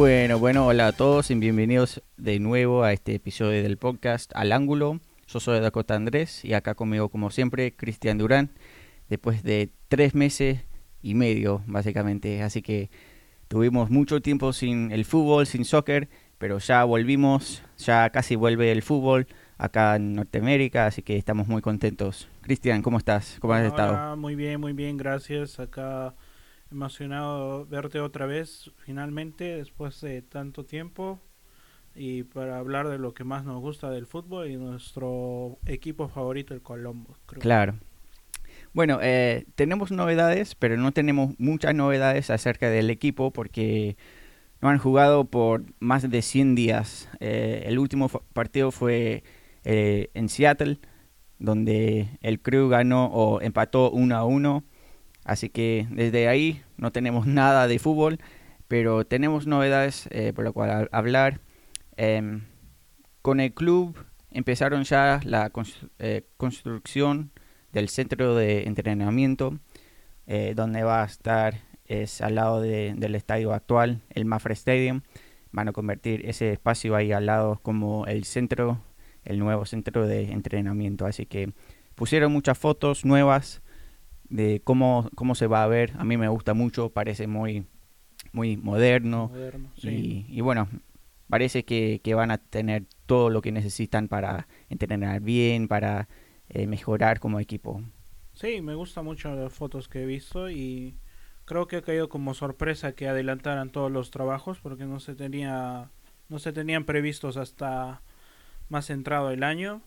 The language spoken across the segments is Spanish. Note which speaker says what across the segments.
Speaker 1: Bueno, bueno, hola a todos y bienvenidos de nuevo a este episodio del podcast Al Ángulo. Yo soy Dakota Andrés y acá conmigo, como siempre, Cristian Durán, después de tres meses y medio, básicamente. Así que tuvimos mucho tiempo sin el fútbol, sin soccer, pero ya volvimos, ya casi vuelve el fútbol acá en Norteamérica, así que estamos muy contentos. Cristian, ¿cómo estás? ¿Cómo has estado?
Speaker 2: Muy bien, muy bien, gracias. Acá emocionado verte otra vez, finalmente, después de tanto tiempo, y para hablar de lo que más nos gusta del fútbol y nuestro equipo favorito, el Colombo.
Speaker 1: Claro. Bueno, eh, tenemos novedades, pero no tenemos muchas novedades acerca del equipo porque no han jugado por más de 100 días. Eh, el último partido fue eh, en Seattle, donde el Crew ganó o empató 1 a 1. Así que desde ahí no tenemos nada de fútbol, pero tenemos novedades por lo cual hablar. Em, con el club empezaron ya la construcción del centro de entrenamiento, eh, donde va a estar es al lado del estadio actual, el Mafra Stadium. Van a convertir ese espacio ahí al lado como el centro, el nuevo centro de entrenamiento. Así que pusieron muchas fotos nuevas de cómo, cómo se va a ver. A mí me gusta mucho, parece muy, muy moderno. y, bueno, parece que, que, van a tener todo lo que necesitan para entrenar bien, para eh, mejorar como equipo.
Speaker 2: Sí, me gusta mucho las fotos que he visto y creo que ha caído como sorpresa que adelantaran todos los trabajos porque no se tenía no se tenían previstos hasta más centrado el año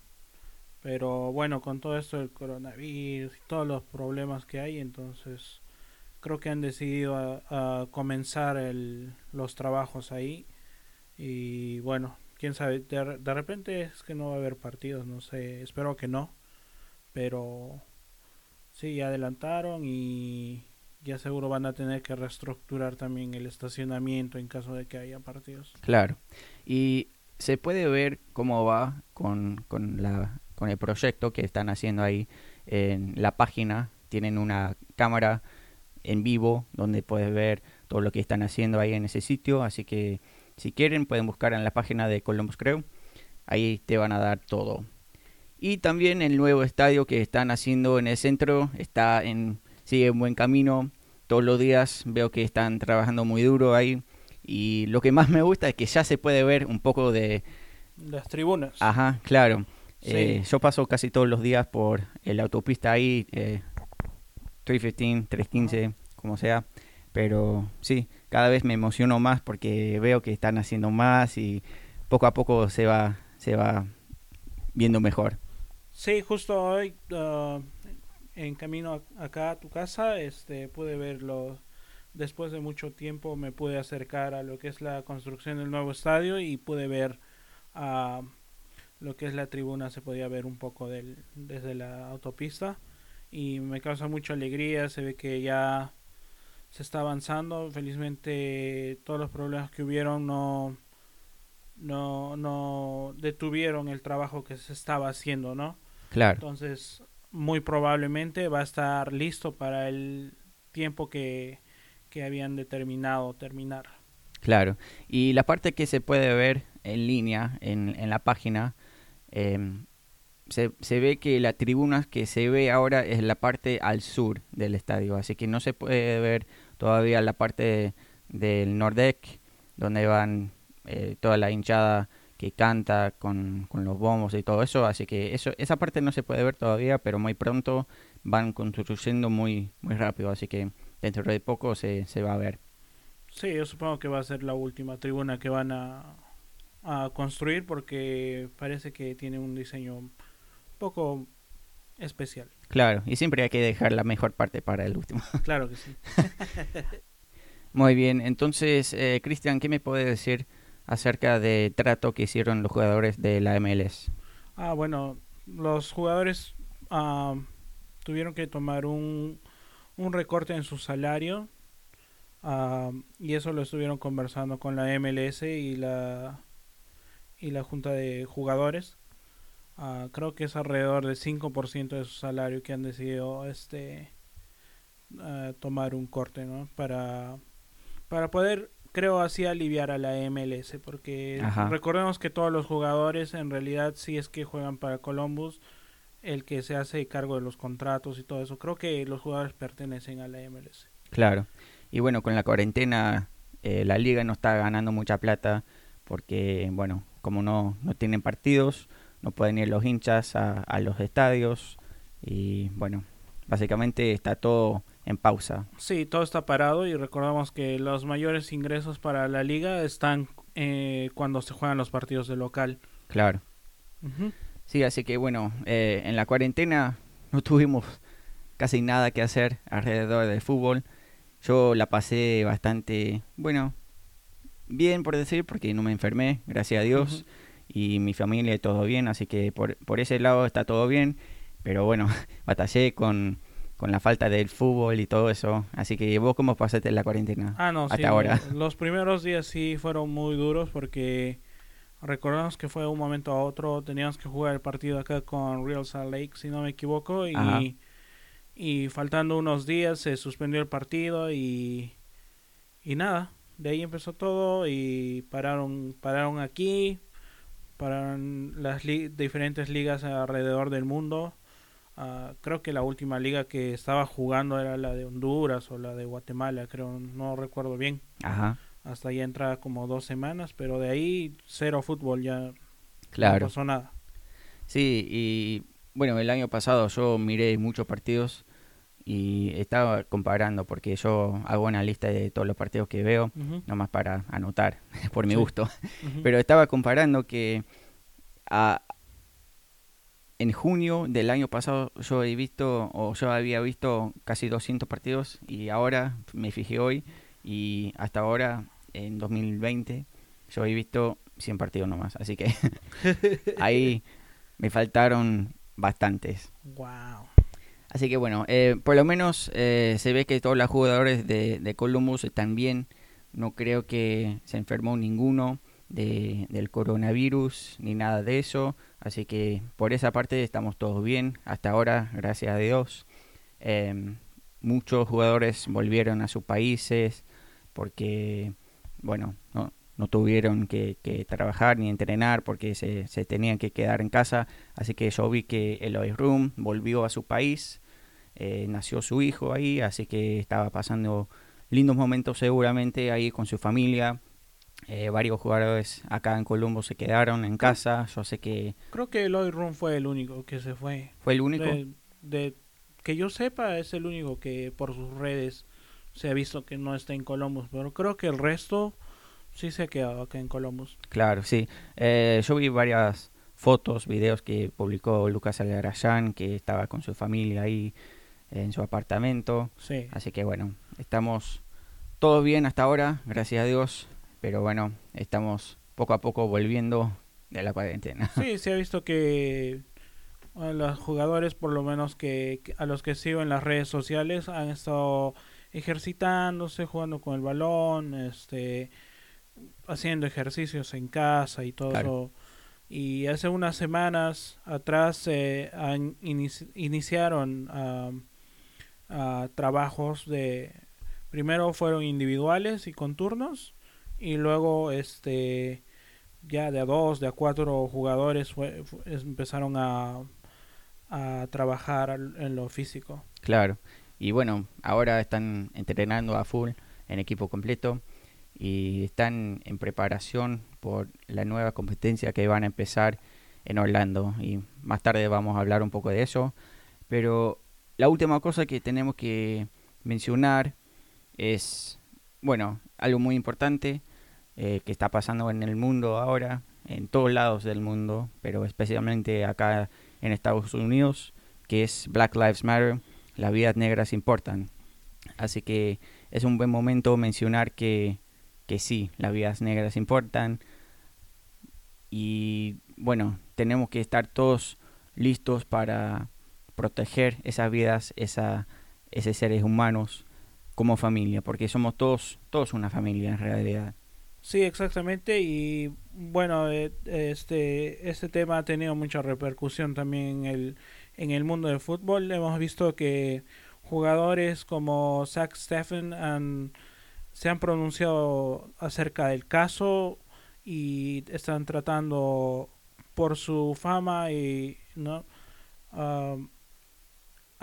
Speaker 2: pero bueno con todo esto del coronavirus y todos los problemas que hay entonces creo que han decidido a, comenzar el, los trabajos ahí y bueno quién sabe de, de repente es que no va a haber partidos no sé espero que no pero sí, adelantaron y ya seguro van a tener que reestructurar también el estacionamiento en caso de que haya partidos.
Speaker 1: Claro. Y se puede ver cómo va con, con, la, con el proyecto que están haciendo ahí en la página. Tienen una cámara en vivo donde puedes ver todo lo que están haciendo ahí en ese sitio. Así que si quieren pueden buscar en la página de Columbus Crew. Ahí te van a dar todo. Y también el nuevo estadio que están haciendo en el centro está en sigue en buen camino. Todos los días veo que están trabajando muy duro ahí. Y lo que más me gusta es que ya se puede ver un poco de...
Speaker 2: Las tribunas.
Speaker 1: Ajá, claro. Eh, yo paso casi todos los días por la autopista ahí, eh, 315, 315, como sea. Pero sí, cada vez me emociono más porque veo que están haciendo más y poco a poco se va, se va viendo mejor.
Speaker 2: Sí, justo hoy ah, en camino acá a tu casa, este, pude verlo. Después de mucho tiempo me pude acercar a lo que es la construcción del nuevo estadio y pude ver a lo que es la tribuna. Se podía ver un poco del, desde la autopista y me causa mucha alegría. Se ve que ya se está avanzando. Felizmente todos los problemas que hubieron no no no detuvieron el trabajo que se estaba haciendo, ¿no?
Speaker 1: Claro.
Speaker 2: Entonces, muy probablemente va a estar listo para el tiempo que, habían determinado terminar.
Speaker 1: Claro. Y la parte que se puede ver en línea en, en la página, em, se, se, ve que la tribuna que se ve ahora es la parte al sur del estadio, así que no se puede ver todavía la parte del Nordec, donde van eh, toda la hinchada que canta con, los bombos y todo eso, así que eso esa parte no se puede ver todavía, pero muy pronto van construyendo muy muy rápido, así que dentro de poco se, se va a ver.
Speaker 2: Sí, yo supongo que va a ser la última tribuna que van a, a construir porque parece que tiene un diseño un poco especial.
Speaker 1: Claro, y siempre hay que dejar la mejor parte para el último.
Speaker 2: Claro que sí.
Speaker 1: Muy bien, entonces, eh, Cristian, ¿qué me puede decir acerca de trato que hicieron los jugadores de la MLS.
Speaker 2: Ah, bueno, los jugadores ah, tuvieron que tomar un, un recorte en su salario ah, y eso lo estuvieron conversando con la MLS y la y la junta de jugadores. Ah, creo que es alrededor del 5% de su salario que han decidido este tomar un corte, ¿no? Para para poder creo así aliviar a la MLS, porque
Speaker 1: Ajá.
Speaker 2: recordemos que todos los jugadores en realidad si es que juegan para Columbus, el que se hace cargo de los contratos y todo eso, creo que los jugadores pertenecen a la MLS.
Speaker 1: Claro. Y bueno, con la cuarentena eh, la liga no está ganando mucha plata porque, bueno, como no, no tienen partidos, no pueden ir los hinchas a, a los estadios y, bueno, básicamente está todo en pausa.
Speaker 2: Sí, todo está parado y recordamos que los mayores ingresos para la liga están eh, cuando se juegan los partidos de local.
Speaker 1: Claro. Sí, así que bueno, eh, en la cuarentena no tuvimos casi nada que hacer alrededor del fútbol. Yo la pasé bastante, bueno, bien por decir, porque no me enfermé, gracias a Dios, y mi familia todo bien, así que por, por ese lado está todo bien, pero bueno, batallé con, con la falta del fútbol y todo eso, así que vos cómo pasaste la cuarentena
Speaker 2: Ah, no,
Speaker 1: hasta
Speaker 2: sí.
Speaker 1: ahora.
Speaker 2: Los primeros días sí fueron muy duros porque recordamos que fue de un momento a otro. Teníamos que jugar el partido acá con Real Salt Lake, si no me equivoco.
Speaker 1: Ajá.
Speaker 2: Y, y faltando unos días se suspendió el partido y, y nada. De ahí empezó todo y pararon, pararon aquí. Pararon las li- diferentes ligas alrededor del mundo. Ah, creo que la última liga que estaba jugando era la de Honduras o la de Guatemala, creo, no recuerdo bien.
Speaker 1: Ajá,
Speaker 2: Hasta ya entra como dos semanas, pero de ahí cero fútbol, ya no
Speaker 1: claro.
Speaker 2: pasó nada.
Speaker 1: Sí, y bueno, el año pasado yo miré muchos partidos y estaba comparando porque yo hago una lista de todos los partidos que veo, nomás para anotar, por mi
Speaker 2: Sí.
Speaker 1: gusto. Pero estaba comparando que a- en junio del año pasado yo he visto, o yo había visto casi 200 partidos y ahora me fijé hoy y hasta ahora, en 2020, yo he visto 100 partidos nomás. Así que ahí me faltaron bastantes.
Speaker 2: Wow.
Speaker 1: Así que bueno, eh, por lo menos eh, se ve que todos los jugadores de, Columbus están bien. No creo que se enfermó ninguno de, del coronavirus ni nada de eso. Así que por esa parte estamos todos bien. Hasta ahora, gracias a Dios. Em, muchos jugadores volvieron a sus países porque, bueno, no, tuvieron que, que trabajar ni entrenar porque se, se tenían que quedar en casa. Así que yo vi que Eloy Room volvió a su país, eh, nació su hijo ahí, así que estaba pasando lindos momentos seguramente ahí con su familia. Eh, varios jugadores acá en Colombo se quedaron en casa. Yo sé que
Speaker 2: Creo que Eloy Room fue el único que se fue.
Speaker 1: fue el único.
Speaker 2: De, de- que yo sepa, es el único que por sus redes se ha visto que no está en Columbus. Pero creo que el resto sí se ha quedado acá en Columbus.
Speaker 1: Claro, sí. Eh, yo vi varias fotos, videos que publicó Lucas Algarayán, que estaba con su familia ahí en su apartamento.
Speaker 2: Sí.
Speaker 1: Así que bueno, estamos todo bien hasta ahora, gracias a Dios. Pero bueno, estamos poco a poco volviendo de la cuarentena.
Speaker 2: Sí, se ha visto que a los jugadores, por lo menos que, a los que sigo en las redes sociales, han estado ejercitándose, jugando con el balón, este, haciendo ejercicios en casa y todo
Speaker 1: Claro.
Speaker 2: eso. Y hace unas semanas atrás eh, han inici- iniciaron ah, trabajos de primero fueron individuales y con turnos y luego este ya de a dos, de a cuatro jugadores fue- empezaron a, a trabajar en lo físico.
Speaker 1: Claro. Y bueno, ahora están entrenando a full en equipo completo y están en preparación por la nueva competencia que van a empezar en Orlando. Y más tarde vamos a hablar un poco de eso. Pero la última cosa que tenemos que mencionar es, bueno, algo muy importante eh, que está pasando en el mundo ahora, en todos lados del mundo, pero especialmente acá en Estados Unidos, que es Black Lives Matter, las vidas negras importan. Así que es un buen momento mencionar que, que sí, las vidas negras importan. Y bueno, tenemos que estar todos listos para proteger esas vidas, esa, esos seres humanos como familia, porque somos todos, todos una familia en realidad.
Speaker 2: Sí, exactamente. Y bueno, eh, este, este tema ha tenido mucha repercusión también en el, en el mundo del fútbol. Hemos visto que jugadores como Zach Steffen han, se han pronunciado acerca del caso y están tratando por su fama y no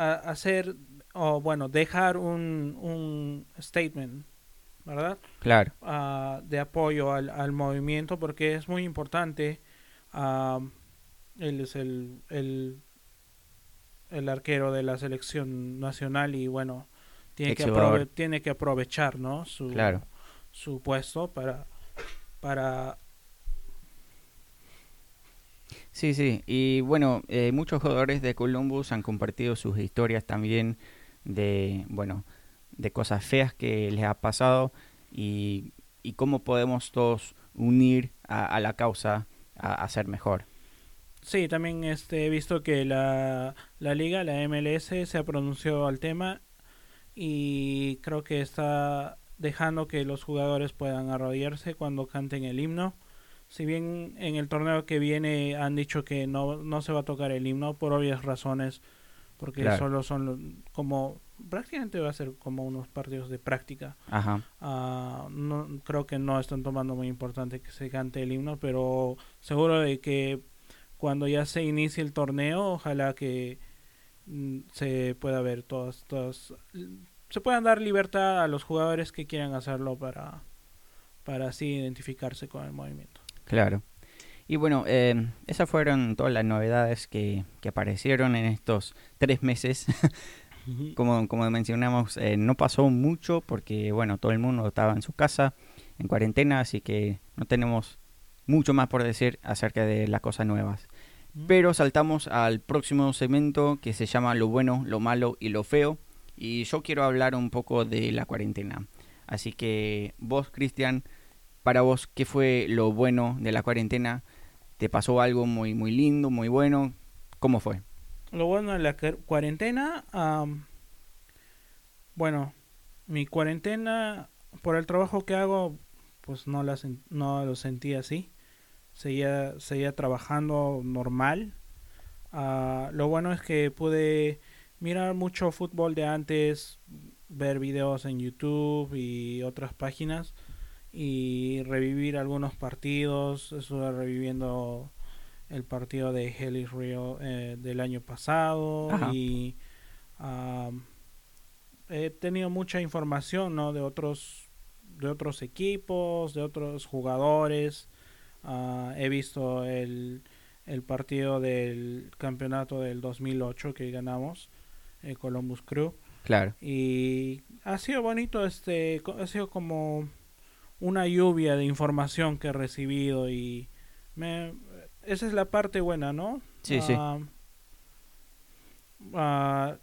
Speaker 2: hacer o bueno dejar un, un statement verdad
Speaker 1: claro.
Speaker 2: Ah, de apoyo al, al, movimiento porque es muy importante él es el, el, el arquero de la selección nacional y bueno tiene que, tiene que aprovechar ¿no? su, su puesto para para
Speaker 1: Sí, sí, y bueno, eh, muchos jugadores de Columbus han compartido sus historias también de, bueno, de cosas feas que les ha pasado y, cómo podemos todos unir a, la causa a, ser mejor.
Speaker 2: Sí, también este, he visto que la, la liga, la MLS, se ha pronunciado al tema y creo que está dejando que los jugadores puedan arrodillarse cuando canten el himno si bien en el torneo que viene han dicho que no, no se va a tocar el himno por obvias razones, porque solo son como prácticamente va a ser como unos partidos de práctica.
Speaker 1: Ajá.
Speaker 2: Ah, no, creo que no están tomando muy importante que se cante el himno, pero seguro de que cuando ya se inicie el torneo, ojalá que mm, se pueda ver todas, todas, se puedan dar libertad a los jugadores que quieran hacerlo para, para así identificarse con el movimiento.
Speaker 1: Claro. Y bueno, eh, esas fueron todas las novedades que, aparecieron en estos tres meses. como, como mencionamos, eh, no pasó mucho porque, bueno, todo el mundo estaba en su casa, en cuarentena, así que no tenemos mucho más por decir acerca de las cosas nuevas. Mm. Pero saltamos al próximo segmento que se llama Lo bueno, lo malo y lo feo. Y yo quiero hablar un poco de la cuarentena. Así que vos, Cristian, para vos, ¿qué fue lo bueno de la cuarentena? ¿Te pasó algo muy, muy lindo, muy bueno? ¿Cómo fue?
Speaker 2: Lo bueno de la cuarentena, bueno, mi cuarentena, por el trabajo que hago, pues no, la, lo sentí así. Seguía, seguía trabajando normal. Ah, lo bueno es que pude mirar mucho fútbol de antes, ver videos en YouTube y otras páginas y revivir algunos partidos. Estuve reviviendo el partido de Hellis Rio eh, del año pasado y he tenido mucha información ¿no? de otros de otros equipos, de otros jugadores. Ah, he visto el, el partido del campeonato del 2008 que ganamos, el Columbus Crew.
Speaker 1: Claro.
Speaker 2: Y ha sido bonito, este, ha sido como una lluvia de información que he recibido y me, esa es la parte buena, ¿no?
Speaker 1: Sí, sí.
Speaker 2: Ah, ah,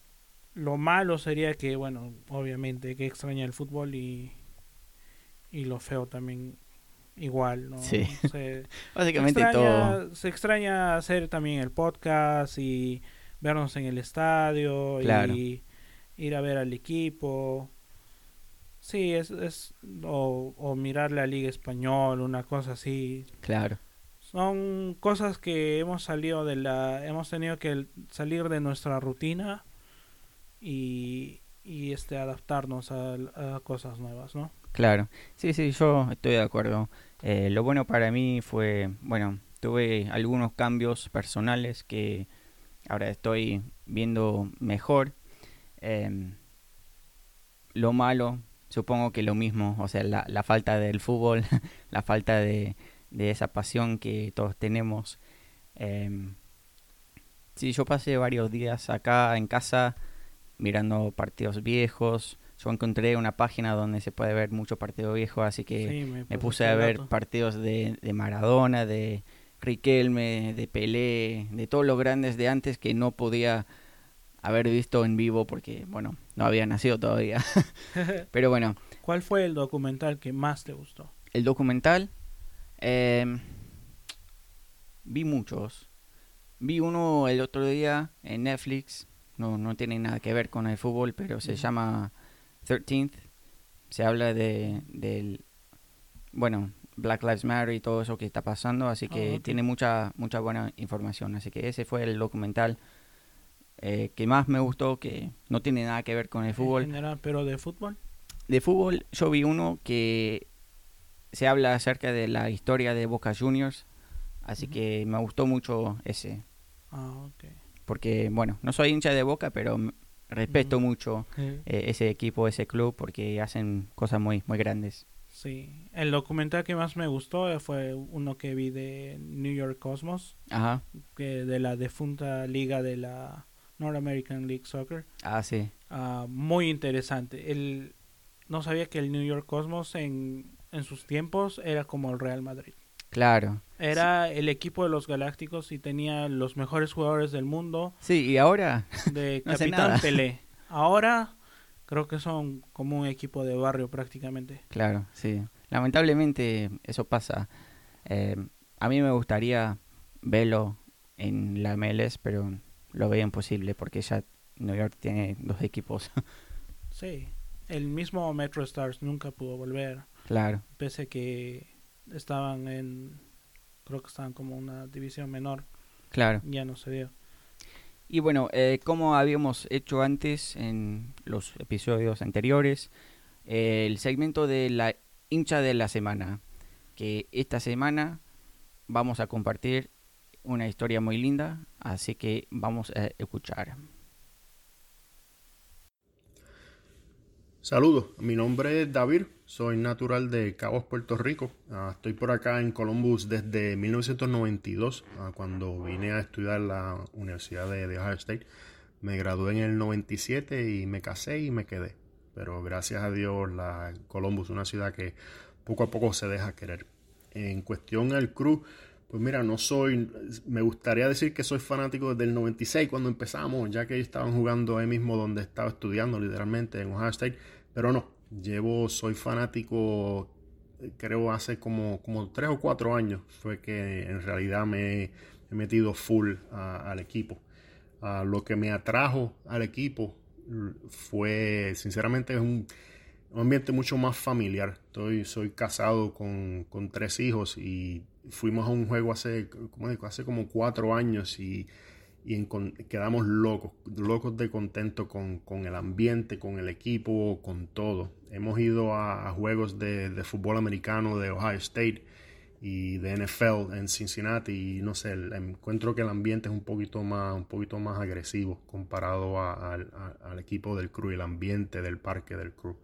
Speaker 2: lo malo sería que, bueno, obviamente que extraña el fútbol y, y lo feo también igual, ¿no?
Speaker 1: Sí. Básicamente todo.
Speaker 2: Se extraña hacer también el podcast y vernos en el estadio y ir a ver al equipo. Sí, es, es o, o mirar la Liga Español, una cosa así.
Speaker 1: Claro.
Speaker 2: Son cosas que hemos salido de la, hemos tenido que salir de nuestra rutina y, y este adaptarnos a, cosas nuevas, ¿no?
Speaker 1: Claro, sí, sí, yo estoy de acuerdo. Eh, lo bueno para mí fue, bueno, tuve algunos cambios personales que ahora estoy viendo mejor. Em, lo malo supongo que lo mismo, o sea, la, la falta del fútbol, la falta de, de, esa pasión que todos tenemos. Eh, sí, yo pasé varios días acá en casa mirando partidos viejos. Yo encontré una página donde se puede ver mucho partido viejo, así que me, puse a ver partidos de, de Maradona, de Riquelme, de Pelé, de todos los grandes de antes que no podía haber visto en vivo porque, bueno, no había nacido todavía. Pero bueno.
Speaker 2: ¿Cuál fue el documental que más te gustó?
Speaker 1: El documental, em, vi muchos. Vi uno el otro día en Netflix, no, no tiene nada que ver con el fútbol, pero se llama 13th. Se habla de, del, bueno, Black Lives Matter y todo eso que está pasando, así que ah, tiene mucha, mucha buena información. Así que ese fue el documental eh, que más me gustó, que no tiene nada que ver con el fútbol.
Speaker 2: ¿Pero de fútbol?
Speaker 1: de fútbol yo vi uno que se habla acerca de la historia de Boca Juniors, así que me gustó mucho ese.
Speaker 2: Ah, ok.
Speaker 1: Porque, bueno, no soy hincha de Boca, pero respeto mucho eh, ese equipo, ese club, porque hacen cosas muy, muy grandes.
Speaker 2: Sí, el documental que más me gustó fue uno que vi de New York Cosmos,
Speaker 1: Ajá.
Speaker 2: que de la defunta liga de la North American League Soccer.
Speaker 1: Ah, sí.
Speaker 2: Ah, muy interesante. El, no sabía que el New York Cosmos en, en sus tiempos era como el Real Madrid.
Speaker 1: Claro.
Speaker 2: Era el equipo de los Galácticos y tenía los mejores jugadores del mundo.
Speaker 1: Sí, y ahora.
Speaker 2: De Capitán Pelé. Ahora creo que son como un equipo de barrio prácticamente.
Speaker 1: Claro, sí. Lamentablemente eso pasa. Eh, a mí me gustaría verlo en la MLS, pero lo veo imposible porque ya New York tiene dos equipos.
Speaker 2: sí, el mismo Metro Stars nunca pudo volver.
Speaker 1: Claro.
Speaker 2: Pese a que estaban en, creo que estaban como una división menor.
Speaker 1: Claro.
Speaker 2: Ya no se dio.
Speaker 1: Y bueno, eh, como habíamos hecho antes en los episodios anteriores, eh, el segmento de la hincha de la semana, que esta semana vamos a compartir una historia muy linda, así que vamos a escuchar.
Speaker 3: Saludos, mi nombre es David, soy natural de Cabos, Puerto Rico. Ah, estoy por acá en Columbus desde 1992, ah, cuando vine a estudiar la Universidad de, Ohio State. Me gradué en el 97 y me casé y me quedé. Pero gracias a Dios, la Columbus es una ciudad que poco a poco se deja querer. En cuestión al crew, pues mira, no soy, me gustaría decir que soy fanático desde el 96 cuando empezamos, ya que estaban jugando ahí mismo donde estaba estudiando literalmente en Ohio State pero no, llevo, soy fanático, creo hace como, como tres o cuatro años fue que en realidad me he metido full al equipo. lo que me atrajo al equipo fue, sinceramente, es un, ambiente mucho más familiar. Estoy, soy casado con, con, tres hijos y fuimos a un juego hace, como digo, hace como cuatro años y y quedamos locos, locos de contento con, el ambiente, con el equipo, con todo. Hemos ido a, juegos de, fútbol americano de Ohio State y de NFL en Cincinnati y no sé, encuentro que el ambiente es un poquito más, un poquito más agresivo comparado al equipo del crew y el ambiente del parque del crew.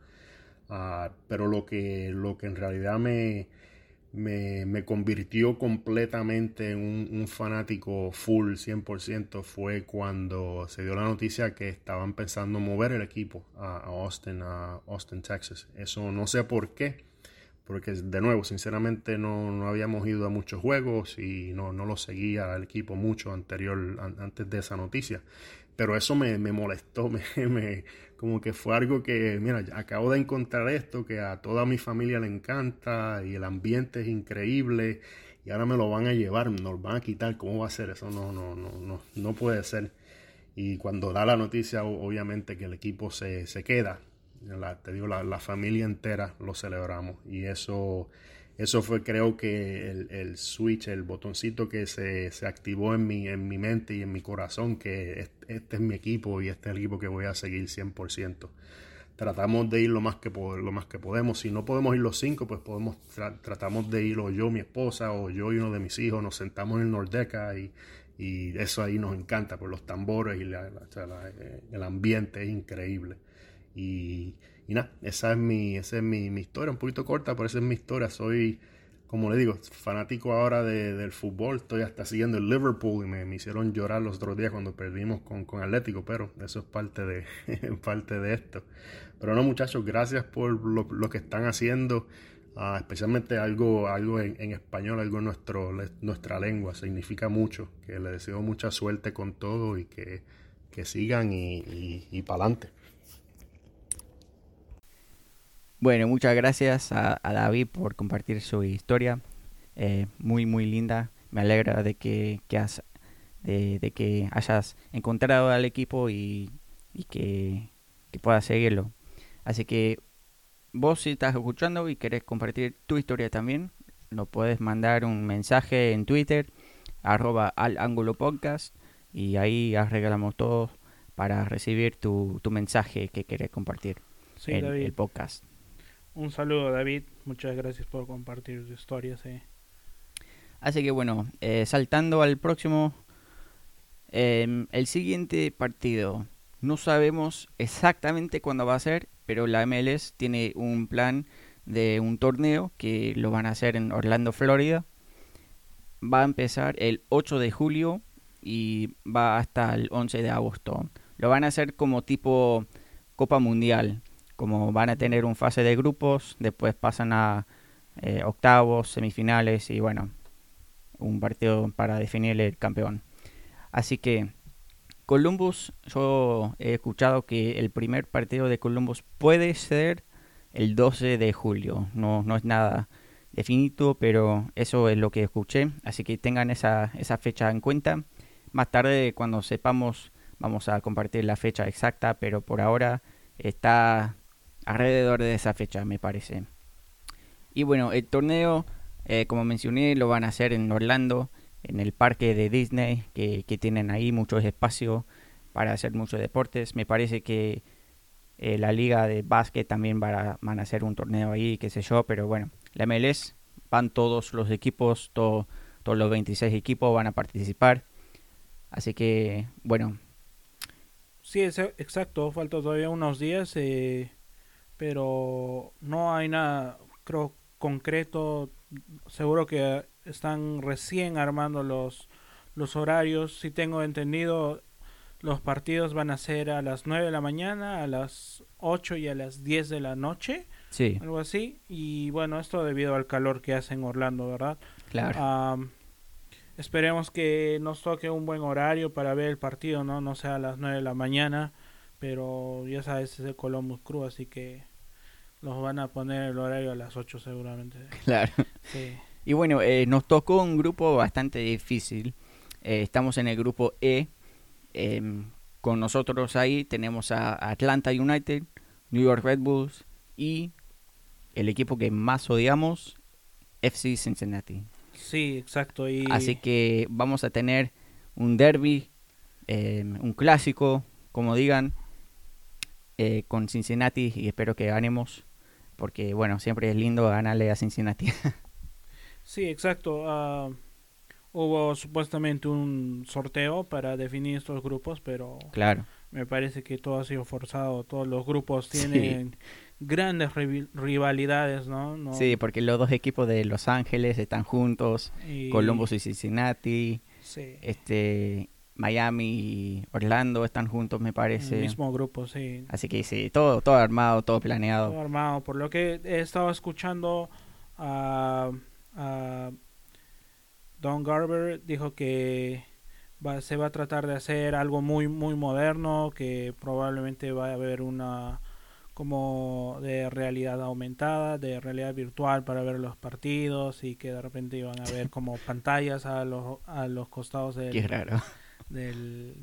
Speaker 3: Ah, pero lo que, lo que en realidad me, me, convirtió completamente en un, fanático full 100% fue cuando se dio la noticia que estaban pensando mover el equipo a, Austin, a Austin, Texas. Eso no sé por qué, porque de nuevo, sinceramente no, habíamos ido a muchos juegos y no, no lo seguía el equipo mucho anterior, antes de esa noticia. Pero eso me, me molestó, me, me, como que fue algo que, mira, acabo de encontrar esto que a toda mi familia le encanta y el ambiente es increíble y ahora me lo van a llevar, nos lo van a quitar, ¿cómo va a ser? Eso no, no, no, no, no puede ser. Y cuando da la noticia, obviamente que el equipo se, se queda, te digo, la, la familia entera lo celebramos y eso eso fue creo que el, switch, el botoncito que se, activó en mi, en mi mente y en mi corazón, que este, es mi equipo y este es el equipo que voy a seguir 100%. Tratamos de ir lo más que, lo más que podemos. Si no podemos ir los cinco, pues podemos tratamos de ir o yo, mi esposa, o yo y uno de mis hijos. Nos sentamos en el Nordeca y, y eso ahí nos encanta por los tambores y eh, el ambiente es increíble. Y, y nada, esa es mi, esa es mi, historia, un poquito corta, pero esa es mi historia. Soy, como le digo, fanático ahora del fútbol. Estoy hasta siguiendo el Liverpool y me, hicieron llorar los otros días cuando perdimos con, con Atlético, pero eso es parte de, parte de esto. Pero no, muchachos, gracias por lo, que están haciendo. Ah, especialmente algo, algo en, español, algo en nuestro, nuestra lengua, significa mucho. Que le deseo mucha suerte con todo y que, sigan y, y, y para adelante.
Speaker 1: Bueno, muchas gracias a, David por compartir su historia. Eh, muy, muy linda. Me alegra de que, has, de, que hayas encontrado al equipo y, que, puedas seguirlo. Así que vos si estás escuchando y querés compartir tu historia también, lo puedes mandar un mensaje en Twitter, arroba al ángulo podcast, y ahí arreglamos todo para recibir tu, mensaje que querés compartir en el podcast.
Speaker 2: Un saludo David, muchas gracias por compartir tu historia. Sí.
Speaker 1: Así que bueno, eh, saltando al próximo, em, el siguiente partido. No sabemos exactamente cuándo va a ser, pero la MLS tiene un plan de un torneo que lo van a hacer en Orlando, Florida. Va a empezar el 8 de julio y va hasta el 11 de agosto. Lo van a hacer como tipo Copa Mundial, como van a tener un fase de grupos, después pasan a eh, octavos, semifinales y bueno, un partido para definir el campeón. Así que Columbus, yo he escuchado que el primer partido de Columbus puede ser el 12 de julio. No, no es nada definitivo, pero eso es lo que escuché. Así que tengan esa, esa fecha en cuenta. Más tarde, cuando sepamos, vamos a compartir la fecha exacta, pero por ahora está alrededor de esa fecha, me parece. Y bueno, el torneo, eh, como mencioné, lo van a hacer en Orlando, en el parque de Disney, que, tienen ahí muchos espacios para hacer muchos deportes. Me parece que eh, la liga de básquet también van a hacer un torneo ahí, qué sé yo, pero bueno, la MLS van todos los equipos, todos los 26 equipos van a participar. Así que, bueno.
Speaker 2: Sí, exacto, falta todavía unos días, eh, pero no hay nada, creo, concreto. Seguro que están recién armando los, los horarios. Si tengo entendido, los partidos van a ser a las 9 de la mañana, a las 8 y a las 10 de la noche.
Speaker 1: Sí.
Speaker 2: Algo así. Y bueno, esto debido al calor que hace en Orlando, ¿verdad?
Speaker 1: Claro.
Speaker 2: esperemos que nos toque un buen horario para ver el partido, ¿no? No sea a las 9 de la mañana. Pero ya sabes, es el Columbus Crew, así que los van a poner el horario a las 8 seguramente.
Speaker 1: Claro.
Speaker 2: Sí.
Speaker 1: Y bueno, eh, nos tocó un grupo bastante difícil. Eh, estamos en el grupo E. Em, con nosotros ahí tenemos a Atlanta United, New York Red Bulls y el equipo que más odiamos, FC Cincinnati.
Speaker 2: Sí, exacto. Y...
Speaker 1: Así que vamos a tener un derby, em, un clásico, como digan, eh, con Cincinnati y espero que ganemos, porque bueno, siempre es lindo ganarle a Cincinnati.
Speaker 2: Sí, exacto. Ah, hubo supuestamente un sorteo para definir estos grupos, pero
Speaker 1: claro.
Speaker 2: me parece que todo ha sido forzado. Todos los grupos tienen grandes rivalidades, ¿no?
Speaker 1: Sí, porque los dos equipos de Los Ángeles están juntos, Columbus y Cincinnati, este Miami y Orlando están juntos, me parece.
Speaker 2: El mismo grupo, sí.
Speaker 1: Así que sí, todo, todo armado, todo planeado.
Speaker 2: Todo armado. Por lo que he estado escuchando a Don Garber dijo que se va a tratar de hacer algo muy muy moderno, que probablemente va a haber una como de realidad aumentada, de realidad virtual para ver los partidos y que de repente iban a ver como pantallas a los, a los costados del, del,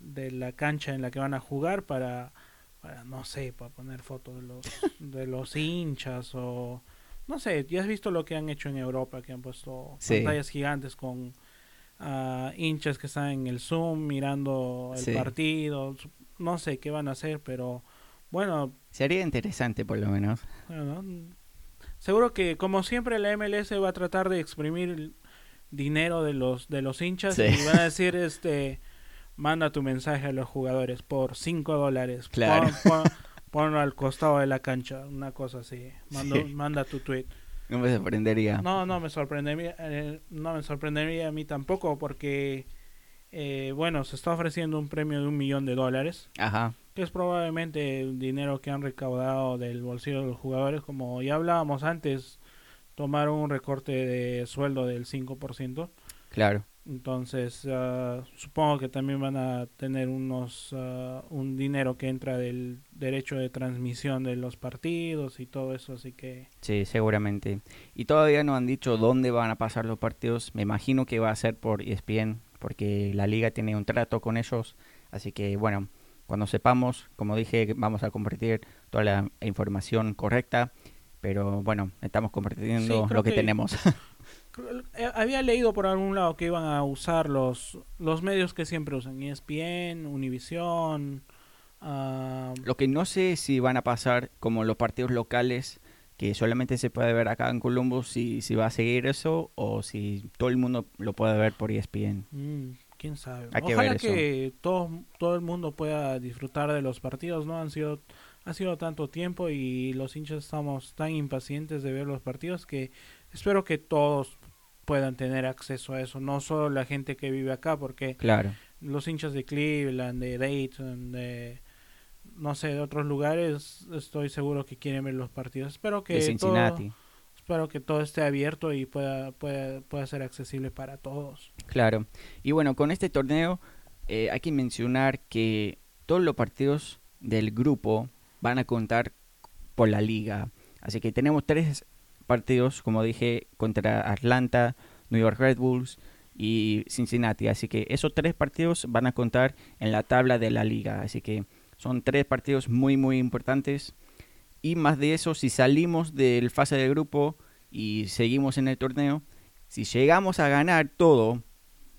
Speaker 2: de la cancha en la que van a jugar para, para no sé, para poner fotos de los, de los hinchas o no sé, ya has visto lo que han hecho en Europa, que han puesto pantallas gigantes con uh, hinchas que están en el Zoom mirando el partido. No sé qué van a hacer, pero bueno.
Speaker 1: Sería interesante por lo menos.
Speaker 2: seguro que como siempre la MLS va a tratar de exprimir dinero de los de los hinchas y van a decir este manda tu mensaje a los jugadores por 5 dólares.
Speaker 1: Claro
Speaker 2: ponlo al costado de la cancha, una cosa así. Manda tu tweet.
Speaker 1: No me sorprendería.
Speaker 2: No, no me sorprendería, eh, no me sorprendería a mí tampoco porque, eh, bueno, se está ofreciendo un premio de un millón de dólares.
Speaker 1: Ajá.
Speaker 2: Que es probablemente el dinero que han recaudado del bolsillo de los jugadores. Como ya hablábamos antes, tomaron un recorte de sueldo del 5%.
Speaker 1: Claro.
Speaker 2: Entonces, ah, supongo que también van a tener unos ah, un dinero que entra del derecho de transmisión de los partidos y todo eso, así que...
Speaker 1: Sí, seguramente. Y todavía no han dicho dónde van a pasar los partidos. Me imagino que va a ser por ESPN, porque la liga tiene un trato con ellos. Así que, bueno, cuando sepamos, como dije, vamos a compartir toda la información correcta. Pero bueno, estamos compartiendo lo que tenemos.
Speaker 2: Eh, había leído por algún lado que iban a usar los, los medios que siempre usan, ESPN, Univision.
Speaker 1: Lo que no sé si van a pasar como los partidos locales que solamente se puede ver acá en Columbus si, si va a seguir eso o si todo el mundo lo puede ver por ESPN.
Speaker 2: Mm, quién sabe.
Speaker 1: Hay que
Speaker 2: Ojalá
Speaker 1: ver eso.
Speaker 2: que todo, todo el mundo pueda disfrutar de los partidos, ¿no? Han sido, ha sido tanto tiempo y los hinchas estamos tan impacientes de ver los partidos que espero que todos puedan tener acceso a eso, no solo la gente que vive acá, porque
Speaker 1: Claro,
Speaker 2: los hinchas de Cleveland, de Dayton, de no sé, de otros lugares, estoy seguro que quieren ver los partidos. Espero que
Speaker 1: de
Speaker 2: todo,
Speaker 1: Cincinnati.
Speaker 2: espero que todo esté abierto y pueda, pueda, pueda ser accesible para todos.
Speaker 1: Claro. Y bueno, con este torneo eh, hay que mencionar que todos los partidos del grupo van a contar por la liga. Así que tenemos tres partidos, como dije, contra Atlanta, New York Red Bulls y Cincinnati. Así que esos tres partidos van a contar en la tabla de la liga. Así que son tres partidos muy, muy importantes. Y más de eso, si salimos del fase de grupo y seguimos en el torneo, si llegamos a ganar todo,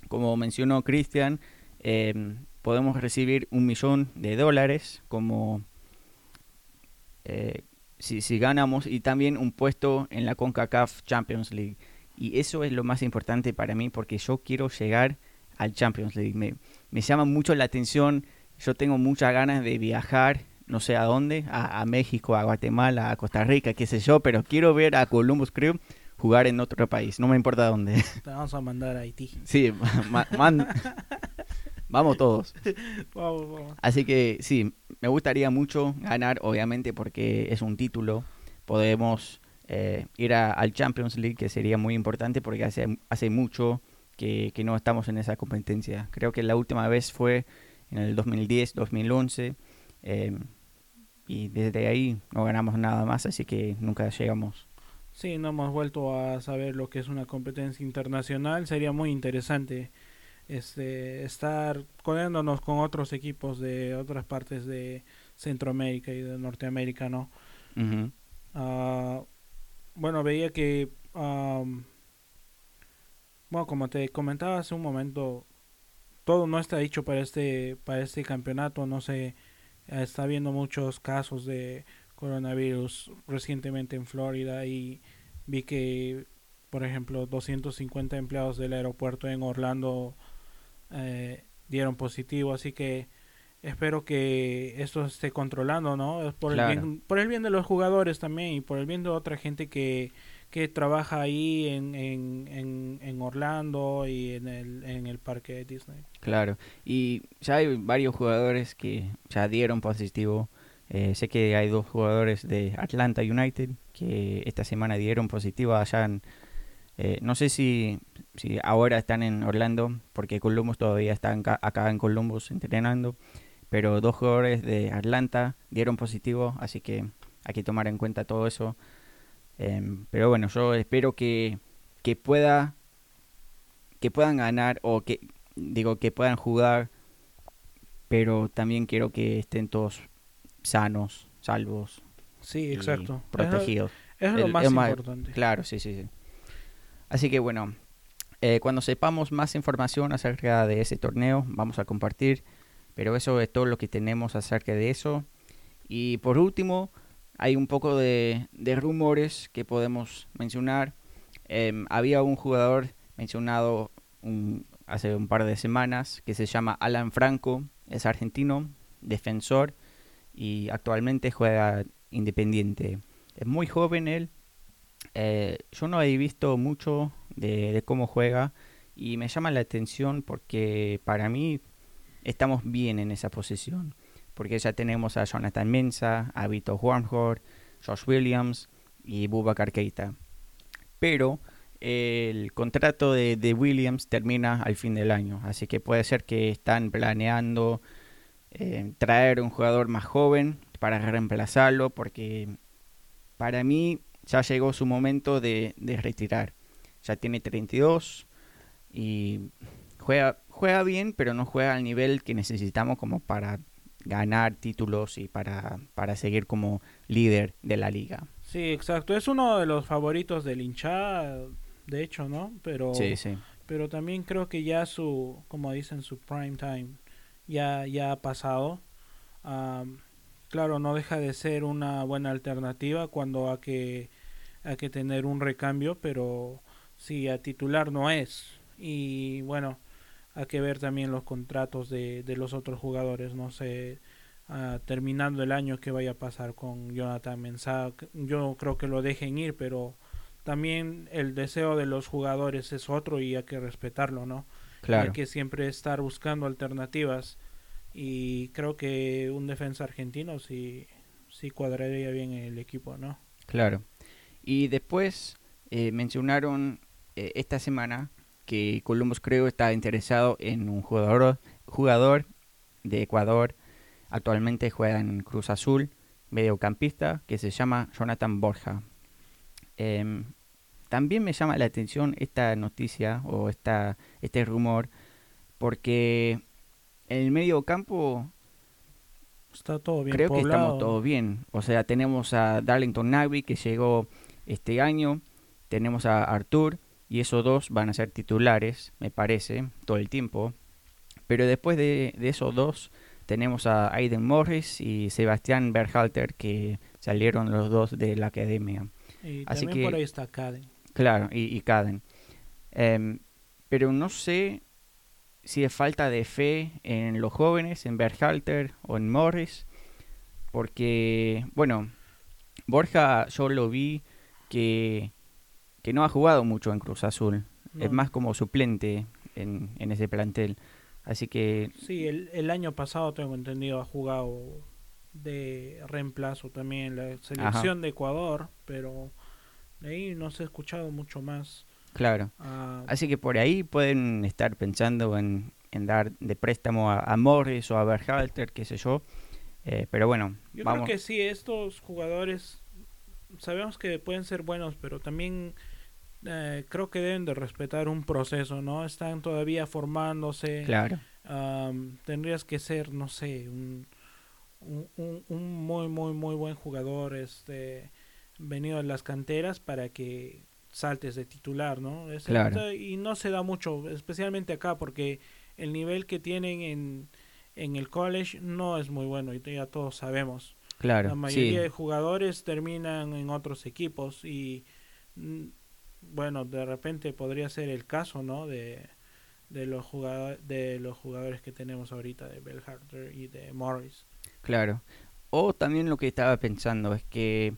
Speaker 1: como mencionó Cristian, eh, podemos recibir un millón de dólares como eh, si, si ganamos y también un puesto en la CONCACAF Champions League. Y eso es lo más importante para mí porque yo quiero llegar al Champions League. Me, me llama mucho la atención, yo tengo muchas ganas de viajar, no sé a dónde, a, a México, a Guatemala, a Costa Rica, qué sé yo, pero quiero ver a Columbus Crew jugar en otro país, no me importa dónde.
Speaker 2: Te vamos a mandar a Haití.
Speaker 1: Sí, ma- man- vamos todos.
Speaker 2: Vamos, vamos.
Speaker 1: Así que sí, me gustaría mucho ganar, obviamente, porque es un título. Podemos eh, ir a- al Champions League, que sería muy importante, porque hace, hace mucho que, que no estamos en esa competencia. Creo que la última vez fue en el 2010, 2011. eh, y desde ahí no ganamos nada más, así que nunca llegamos.
Speaker 2: Sí, no hemos vuelto a saber lo que es una competencia internacional. Sería muy interesante este estar codeándonos con otros equipos de otras partes de Centroamérica y de Norteamérica, ¿no? Ah, bueno, veía que, am, bueno, como te comentaba hace un momento, todo no está dicho para este, para este campeonato. No sé, está habiendo muchos casos de coronavirus recientemente en Florida y vi que, por ejemplo, 250 empleados del aeropuerto en Orlando eh, dieron positivo, así que espero que esto esté controlando, ¿no? Por,
Speaker 1: Claro.
Speaker 2: el bien, por el bien de los jugadores también y por el bien de otra gente que, que trabaja ahí en, en, en, en Orlando y en el, en el parque de Disney.
Speaker 1: Claro, y ya hay varios jugadores que ya dieron positivo. Eh, sé que hay dos jugadores de Atlanta United que esta semana dieron positivo allá en... eh, no sé si, si ahora están en Orlando, porque Columbus todavía está en acá en Columbus entrenando, pero dos jugadores de Atlanta dieron positivo, así que hay que tomar en cuenta todo eso. Em, pero bueno, yo espero que, que pueda que puedan ganar o que digo que puedan jugar, pero también quiero que estén todos sanos, salvos,
Speaker 2: Sí, exacto.
Speaker 1: Protegidos.
Speaker 2: eso es lo
Speaker 1: El-
Speaker 2: más
Speaker 1: es más-
Speaker 2: importante.
Speaker 1: Claro, sí, sí, sí. Así que bueno, eh, cuando sepamos más información acerca de ese torneo, vamos a compartir. Pero eso es todo lo que tenemos acerca de eso. Y por último, hay un poco de, rumores que podemos mencionar. Em, había un jugador mencionado hace un par de semanas que se llama Alan Franco, es argentino, defensor y actualmente juega independiente. Es muy joven él. Eh, yo no he visto mucho de, cómo juega y me llama la atención porque para mí estamos bien en esa posición. Porque ya tenemos a Jonathan Mensa, a Vito Wormhor, Josh Williams y Bubakar Keita. Pero el contrato de, de Williams termina al fin del año, así que puede ser que están planeando eh, traer un jugador más joven para reemplazarlo, porque para mí ya llegó su momento de, de retirar. Ya tiene 32 y juega, juega bien, pero no juega al nivel que necesitamos como para ganar títulos y para, para seguir como líder de la liga.
Speaker 2: Sí, exacto. Es uno de los favoritos del hincha, de hecho, ¿no? Pero,
Speaker 1: Sí, sí.
Speaker 2: pero también creo que ya su, como dicen, su prime time ya, ya ha pasado. Am, claro, no deja de ser una buena alternativa cuando hay que, hay que tener un recambio, pero sí, a titular no es. Y bueno, hay que ver también los contratos de, de los otros jugadores, no sé, ah, terminando el año qué vaya a pasar con Jonathan Mensah. Yo creo que lo dejen ir, pero también el deseo de los jugadores es otro y hay que respetarlo, ¿no?
Speaker 1: Claro.
Speaker 2: Hay que siempre estar buscando alternativas y creo que un defensa argentino sí, sí cuadraría bien el equipo, ¿no?
Speaker 1: Claro. Y después eh, mencionaron eh, esta semana que Columbus creo está interesado en un jugador, jugador de Ecuador, actualmente juega en Cruz Azul, mediocampista, que se llama Jonathan Borja. Em, también me llama la atención esta noticia o esta, este rumor, porque en el medio campo
Speaker 2: Está todo bien
Speaker 1: creo que estamos todo bien. O sea, tenemos a Darlington Nagby que llegó este año, tenemos a Artur y esos dos van a ser titulares, me parece, todo el tiempo. Pero después de, de esos dos tenemos a Aiden Morris y Sebastián Berhalter que salieron los dos de la academia.
Speaker 2: Y
Speaker 1: Así
Speaker 2: también por
Speaker 1: que-
Speaker 2: ahí está Caden.
Speaker 1: Claro, y, y Caden. Em, pero no sé si es falta de fe en los jóvenes, en Berhalter o en Morris, porque, bueno, Borja yo lo vi que, que no ha jugado mucho en Cruz Azul, es más como suplente en, en ese plantel. Así que,
Speaker 2: Sí, el, el año pasado tengo entendido ha jugado de reemplazo también en la selección de Ecuador, pero de ahí no se ha escuchado mucho más.
Speaker 1: Claro.
Speaker 2: Ah,
Speaker 1: Así que por ahí pueden estar pensando en, en dar de préstamo a, a Morris o a Berhalter, qué sé yo. Eh, pero bueno,
Speaker 2: yo
Speaker 1: vamos.
Speaker 2: creo que sí, estos jugadores sabemos que pueden ser buenos, pero también eh, creo que deben de respetar un proceso, ¿no? Están todavía formándose.
Speaker 1: Claro,
Speaker 2: tendrías que ser, no sé, un, un, un- un muy, muy, muy buen jugador, este, venido de las canteras para que saltes de titular, ¿no? Es-
Speaker 1: Claro.
Speaker 2: Y no se da mucho, especialmente acá, porque el nivel que tienen en, en el college no es muy bueno, y ya todos sabemos.
Speaker 1: claro.
Speaker 2: La mayoría
Speaker 1: sí,
Speaker 2: de jugadores terminan en otros equipos y mm, bueno, de repente podría ser el caso, ¿no? De, de los jugadores de los jugadores que tenemos ahorita de Bell Harter y de Morris.
Speaker 1: claro. O también lo que estaba pensando es que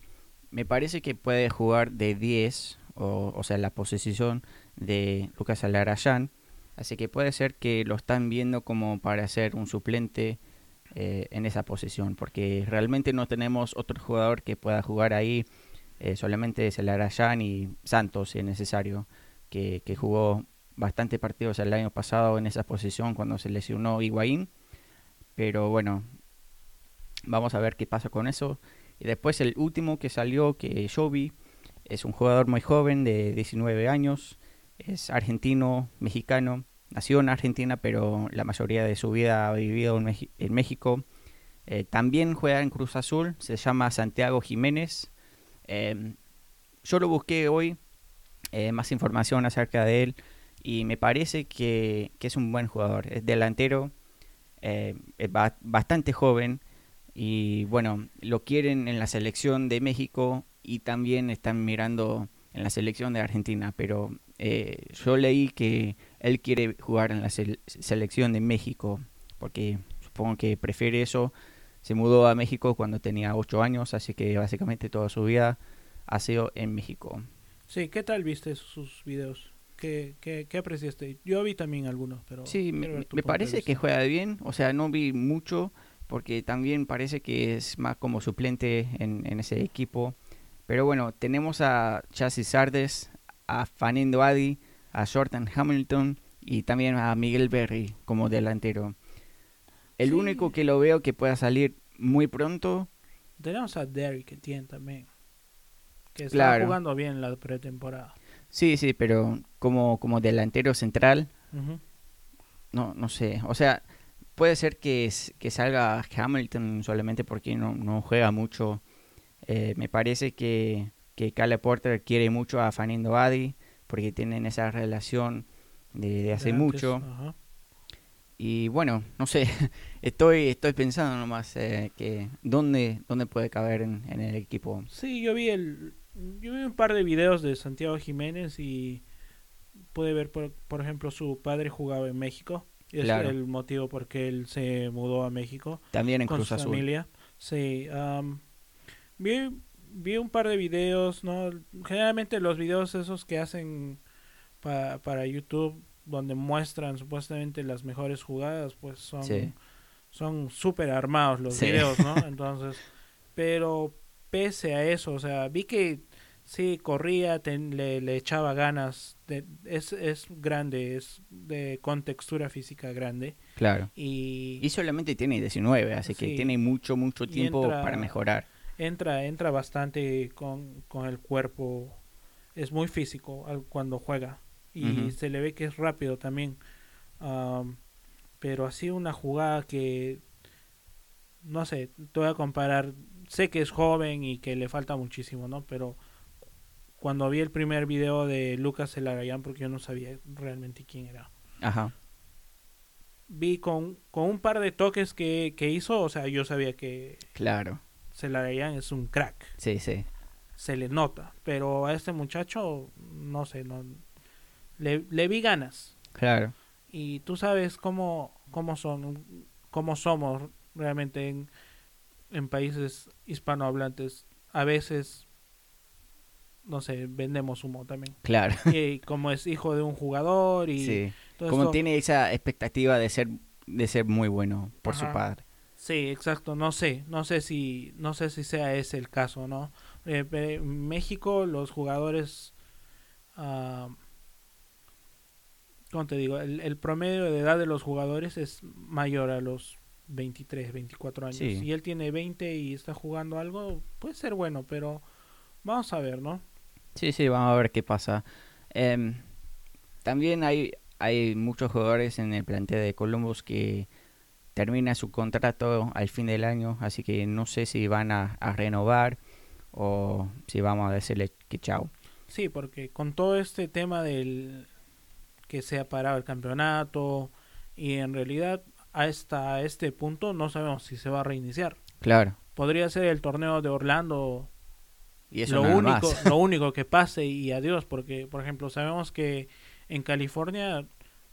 Speaker 1: me parece que puede jugar de 10, o, sea, la posición de Lucas Alarayán. Así que puede ser que lo están viendo como para ser un suplente eh, en esa posición, porque realmente no tenemos otro jugador que pueda jugar ahí. eh, solamente es el Arayán y Santos, si es necesario, que, que jugó bastante partidos el año pasado en esa posición cuando se lesionó Higuaín. Pero bueno, vamos a ver qué pasa con eso. Y después el último que salió, que yo vi, es un jugador muy joven de 19 años, es argentino, mexicano, nació en Argentina, pero la mayoría de su vida ha vivido en, México. Eh, también juega en Cruz Azul, se llama Santiago Jiménez. Eh, yo lo busqué hoy, eh, más información acerca de él, y me parece que, que es un buen jugador. Es delantero, eh, es ba- bastante joven, y bueno, lo quieren en la selección de México y también están mirando en la selección de Argentina, pero eh, yo leí que él quiere jugar en la sele- selección de México, porque supongo que prefiere eso. Se mudó a México cuando tenía 8 años, así que básicamente toda su vida ha sido en México.
Speaker 2: Sí, ¿qué tal viste sus videos? ¿Qué, qué, qué apreciaste? Yo vi también algunos, pero
Speaker 1: Sí, me, me parece que juega bien, o sea, no vi mucho, porque también parece que es más como suplente en, en ese equipo. Pero bueno, tenemos a Chassis Sardes, a Fanendo Adi, a Jordan Hamilton y también a Miguel Berry como delantero. El
Speaker 2: Sí.
Speaker 1: único que lo veo que pueda salir muy pronto,
Speaker 2: Tenemos a Derrick Etienne también, que está
Speaker 1: Claro.
Speaker 2: jugando bien la pretemporada.
Speaker 1: sí, sí, pero como, como delantero central, no, no sé. O sea, puede ser que, que salga Hamilton solamente porque no, no juega mucho. Eh, me parece que, que Cale Porter quiere mucho a Fanindo Adi porque tienen esa relación de, de hace
Speaker 2: De
Speaker 1: mucho.
Speaker 2: ajá.
Speaker 1: Y bueno, no sé, estoy estoy pensando nomás eh, que dónde dónde puede caber en, en, el equipo.
Speaker 2: Sí, yo vi el yo vi un par de videos de Santiago Jiménez y pude ver por, por ejemplo su padre jugaba en México. Es
Speaker 1: Claro.
Speaker 2: el motivo por qué él se mudó a México
Speaker 1: También en
Speaker 2: con
Speaker 1: Cruz
Speaker 2: su
Speaker 1: Azul.
Speaker 2: familia. Sí, vi, vi un par de videos, ¿no? Generalmente los videos esos que hacen pa- para YouTube, donde muestran supuestamente las mejores jugadas, pues son
Speaker 1: Sí.
Speaker 2: son súper armados los
Speaker 1: Sí.
Speaker 2: videos, ¿no? Entonces, pero pese a eso, o sea, vi que sí corría, ten- le, le echaba ganas, de- es, es grande, es de con textura física grande
Speaker 1: Claro.
Speaker 2: y
Speaker 1: Y solamente tiene 19, así que tiene mucho, mucho tiempo
Speaker 2: entra-
Speaker 1: para mejorar.
Speaker 2: Entra entra bastante con, con el cuerpo. Es muy físico al- cuando juega y se le ve que es rápido también. Am, pero así una jugada que no sé te voy a comparar. Sé que es joven y que le falta muchísimo no pero cuando vi el primer video de Lucas Elarayán porque yo no sabía realmente quién era
Speaker 1: Ajá.
Speaker 2: vi con, con un par de toques que, que hizo o sea yo sabía que
Speaker 1: Claro.
Speaker 2: Celarayán es un crack
Speaker 1: Sí, sí.
Speaker 2: se le nota, pero a este muchacho, no sé, no le, le vi ganas.
Speaker 1: Claro.
Speaker 2: Y tú sabes cómo, cómo son, cómo somos realmente en, en países hispanohablantes. A veces, no sé, vendemos humo también.
Speaker 1: Claro.
Speaker 2: Y como es hijo de un jugador y
Speaker 1: Sí.
Speaker 2: todo
Speaker 1: Como
Speaker 2: esto-
Speaker 1: tiene esa expectativa de ser de ser muy bueno por su padre.
Speaker 2: Sí, exacto. No sé, no sé si, no sé si sea ese el caso, ¿no? Eh, en México los jugadores, ah, ¿cómo te digo? El, el promedio de edad de los jugadores es mayor a los 23, 24 años.
Speaker 1: Sí.
Speaker 2: Si él tiene 20 y está jugando algo, puede ser bueno, pero vamos a ver, ¿no?
Speaker 1: Sí, sí, vamos a ver qué pasa. Em, también hay, hay muchos jugadores en el plantel de Columbus que termina su contrato al fin del año, así que no sé si van a, a renovar o si vamos a decirle que chao.
Speaker 2: Sí, porque con todo este tema del que se ha parado el campeonato y en realidad hasta este punto no sabemos si se va a reiniciar.
Speaker 1: Claro.
Speaker 2: Podría ser el torneo de Orlando
Speaker 1: Y eso
Speaker 2: lo
Speaker 1: nada
Speaker 2: único
Speaker 1: más.
Speaker 2: lo único que pase y adiós porque por ejemplo sabemos que en California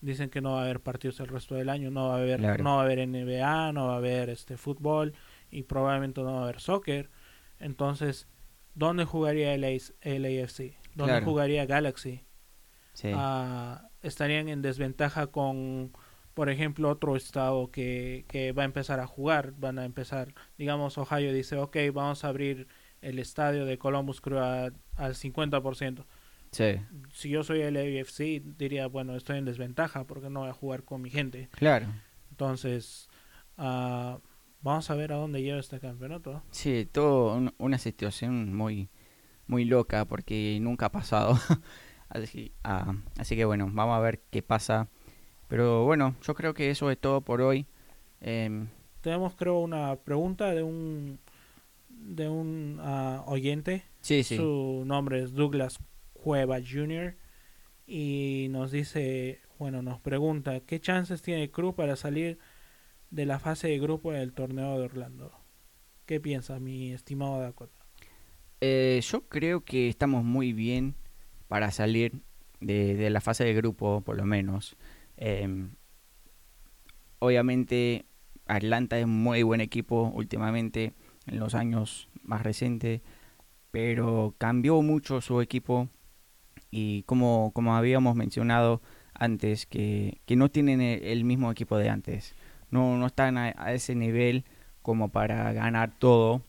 Speaker 2: dicen que no va a haber partidos el resto del año, no va a haber
Speaker 1: Claro.
Speaker 2: no va a haber NBA, no va a haber este fútbol y probablemente no va a haber soccer. Entonces, ¿dónde jugaría el LAFC? ¿Dónde
Speaker 1: Claro.
Speaker 2: jugaría Galaxy?
Speaker 1: Sí.
Speaker 2: ah, estarían en desventaja con, por ejemplo, otro estado que, que va a empezar a jugar. Van a empezar, digamos, Ohio dice, ok, vamos a abrir el estadio de Columbus Crew a- al 50%.
Speaker 1: Sí.
Speaker 2: Si yo soy el AFC, diría, bueno, estoy en desventaja porque no voy a jugar con mi gente.
Speaker 1: Claro.
Speaker 2: Entonces, ah, vamos a ver a dónde lleva este campeonato.
Speaker 1: Sí, todo un- una situación muy muy loca porque nunca ha pasado. así, ah, así que bueno, vamos a ver qué pasa. Pero bueno, yo creo que eso es todo por hoy. Em,
Speaker 2: Tenemos, creo, una pregunta de un de un ah, oyente
Speaker 1: sí, sí.
Speaker 2: Su nombre es Douglas Cueva Jr. Y nos dice, bueno, nos pregunta, ¿qué chances tiene Cruz para salir de la fase de grupo del torneo de Orlando? ¿Qué piensa mi estimado Dakota?
Speaker 1: Eh, yo creo que estamos muy bien para salir de, la fase de grupo, por lo menos. Em, obviamente, Atlanta es muy buen equipo últimamente, en los años más recientes, pero cambió mucho su equipo y como, como habíamos mencionado antes, que, que no tienen el, el mismo equipo de antes. No, no están a, a ese nivel como para ganar todo.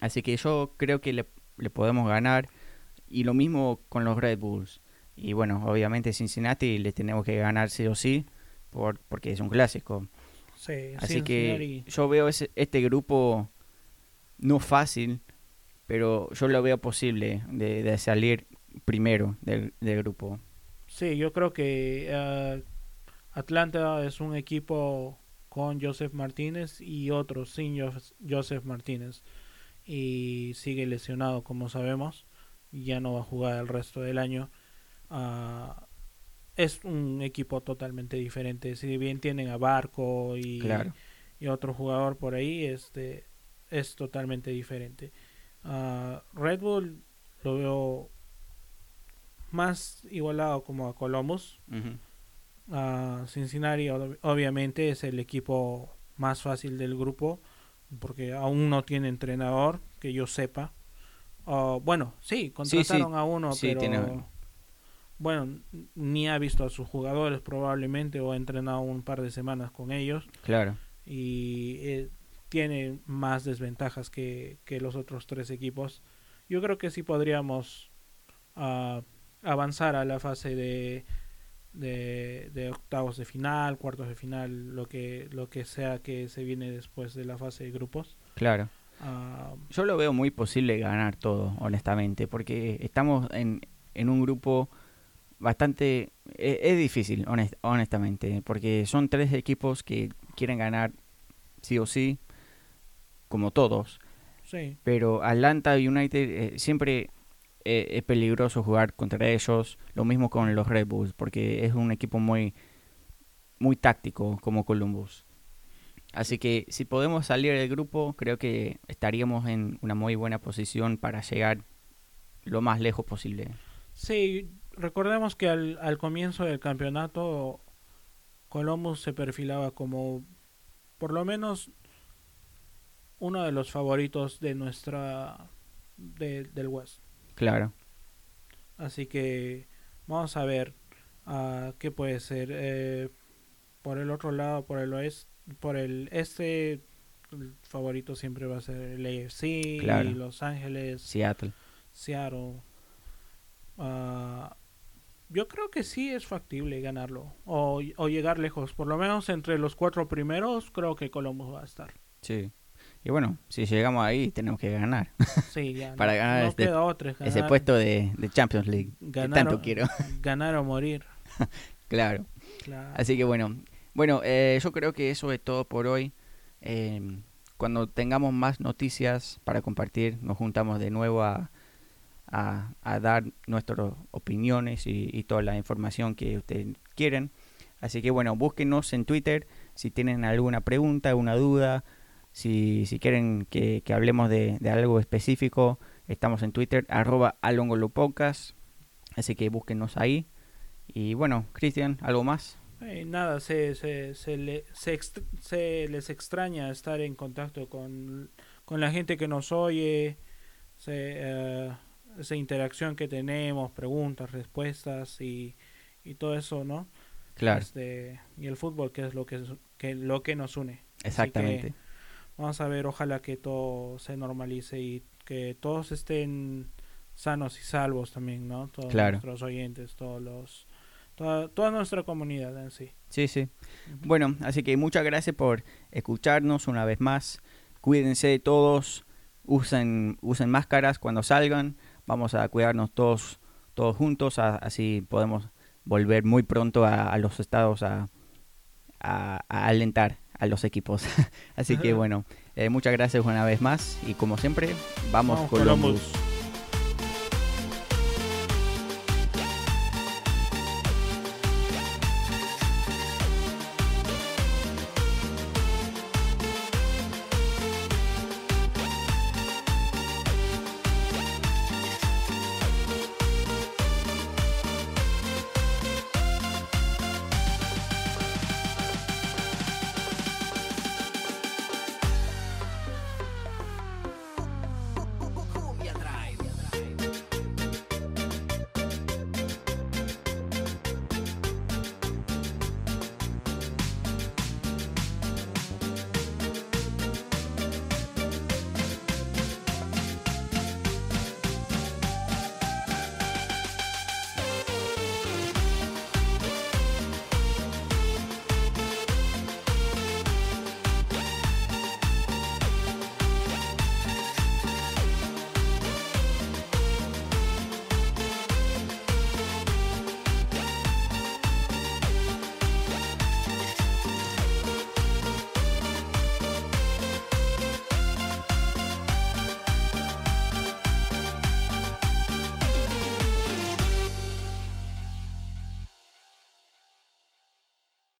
Speaker 1: Así que yo creo que le, le podemos ganar. Y lo mismo con los Red Bulls. Y bueno, obviamente Cincinnati le tenemos que ganar sí o sí, por, porque es un clásico.
Speaker 2: Sí,
Speaker 1: Así que yo veo ese, este grupo no fácil, pero yo lo veo posible de, de salir primero del, del grupo.
Speaker 2: Sí, yo creo que ah, Atlanta es un equipo con Joseph Martínez y otro sin Jos- Joseph Martínez. Y sigue lesionado, como sabemos. Ya no va a jugar el resto del año. Ah, es un equipo totalmente diferente. Si bien tienen a Barco y, y otro jugador por ahí, este es totalmente diferente. Uh, Red Bull lo veo más igualado como a Columbus. Uh, Cincinnati obviamente es el equipo más fácil del grupo porque aún no tiene entrenador que yo sepa. Uh, bueno, sí, contrataron a uno, pero bueno, ni ha visto a sus jugadores probablemente o ha entrenado un par de semanas con ellos.
Speaker 1: Claro.
Speaker 2: Y eh, tiene más desventajas que, que, los otros tres equipos. Yo creo que sí podríamos uh, avanzar a la fase de, de, de, octavos de final, cuartos de final, lo que, lo que sea que se viene después de la fase de grupos.
Speaker 1: Claro. Yo lo veo muy posible ganar todo, honestamente, porque estamos en, en un grupo bastante... E, es, difícil, honestamente, porque son tres equipos que quieren ganar sí o sí, como todos.
Speaker 2: Sí.
Speaker 1: Pero Atlanta United eh, siempre eh, es peligroso jugar contra ellos. Lo mismo con los Red Bulls, porque es un equipo muy, muy táctico como Columbus. Así que si podemos salir del grupo, creo que estaríamos en una muy buena posición para llegar lo más lejos posible.
Speaker 2: Sí, recordemos que al, al comienzo del campeonato Columbus se perfilaba como por lo menos uno de los favoritos de nuestra del West.
Speaker 1: Claro.
Speaker 2: Así que vamos a ver uh, qué puede ser. Eh, por el otro lado, por el oeste, por el este, el favorito siempre va a ser el AFC, y Los Ángeles,
Speaker 1: Seattle.
Speaker 2: Seattle. Uh, yo creo que sí es factible ganarlo o, o, llegar lejos. Por lo menos entre los cuatro primeros, creo que Columbus va a estar.
Speaker 1: Sí. Y bueno, si llegamos ahí, tenemos que ganar.
Speaker 2: Sí, ya.
Speaker 1: Para ganar, este, ese puesto de, de, Champions League. Ganar, tanto quiero.
Speaker 2: ganar o morir.
Speaker 1: claro. Así que bueno, bueno, eh, yo creo que eso es todo por hoy. Eh, cuando tengamos más noticias para compartir, nos juntamos de nuevo a, a, dar nuestras opiniones y, toda la información que ustedes quieren. Así que bueno, búsquenos en Twitter si tienen alguna pregunta, alguna duda, si, si quieren que, hablemos de, algo específico. Estamos en Twitter, arroba alongolopocas. Así que búsquenos ahí. Y bueno, Cristian, ¿algo más?
Speaker 2: Eh, nada, se, se, se, le, se, les extraña estar en contacto con, con la gente que nos oye. Se, eh, esa interacción que tenemos, preguntas, respuestas y, y todo eso, ¿no?
Speaker 1: Claro.
Speaker 2: Este, y el fútbol, que es lo que, que, lo que nos une.
Speaker 1: Exactamente.
Speaker 2: Vamos a ver, ojalá que todo se normalice y que todos estén sanos y salvos también, ¿no? Todos nuestros oyentes, todos los toda, toda nuestra comunidad en sí.
Speaker 1: Sí, sí. Bueno, así que muchas gracias por escucharnos una vez más. Cuídense de todos, usen, usen máscaras cuando salgan vamos a cuidarnos todos, todos juntos, así podemos volver muy pronto a, los estados a, alentar a los equipos. así que bueno, eh, muchas gracias una vez más y como siempre, vamos, vamos Columbus.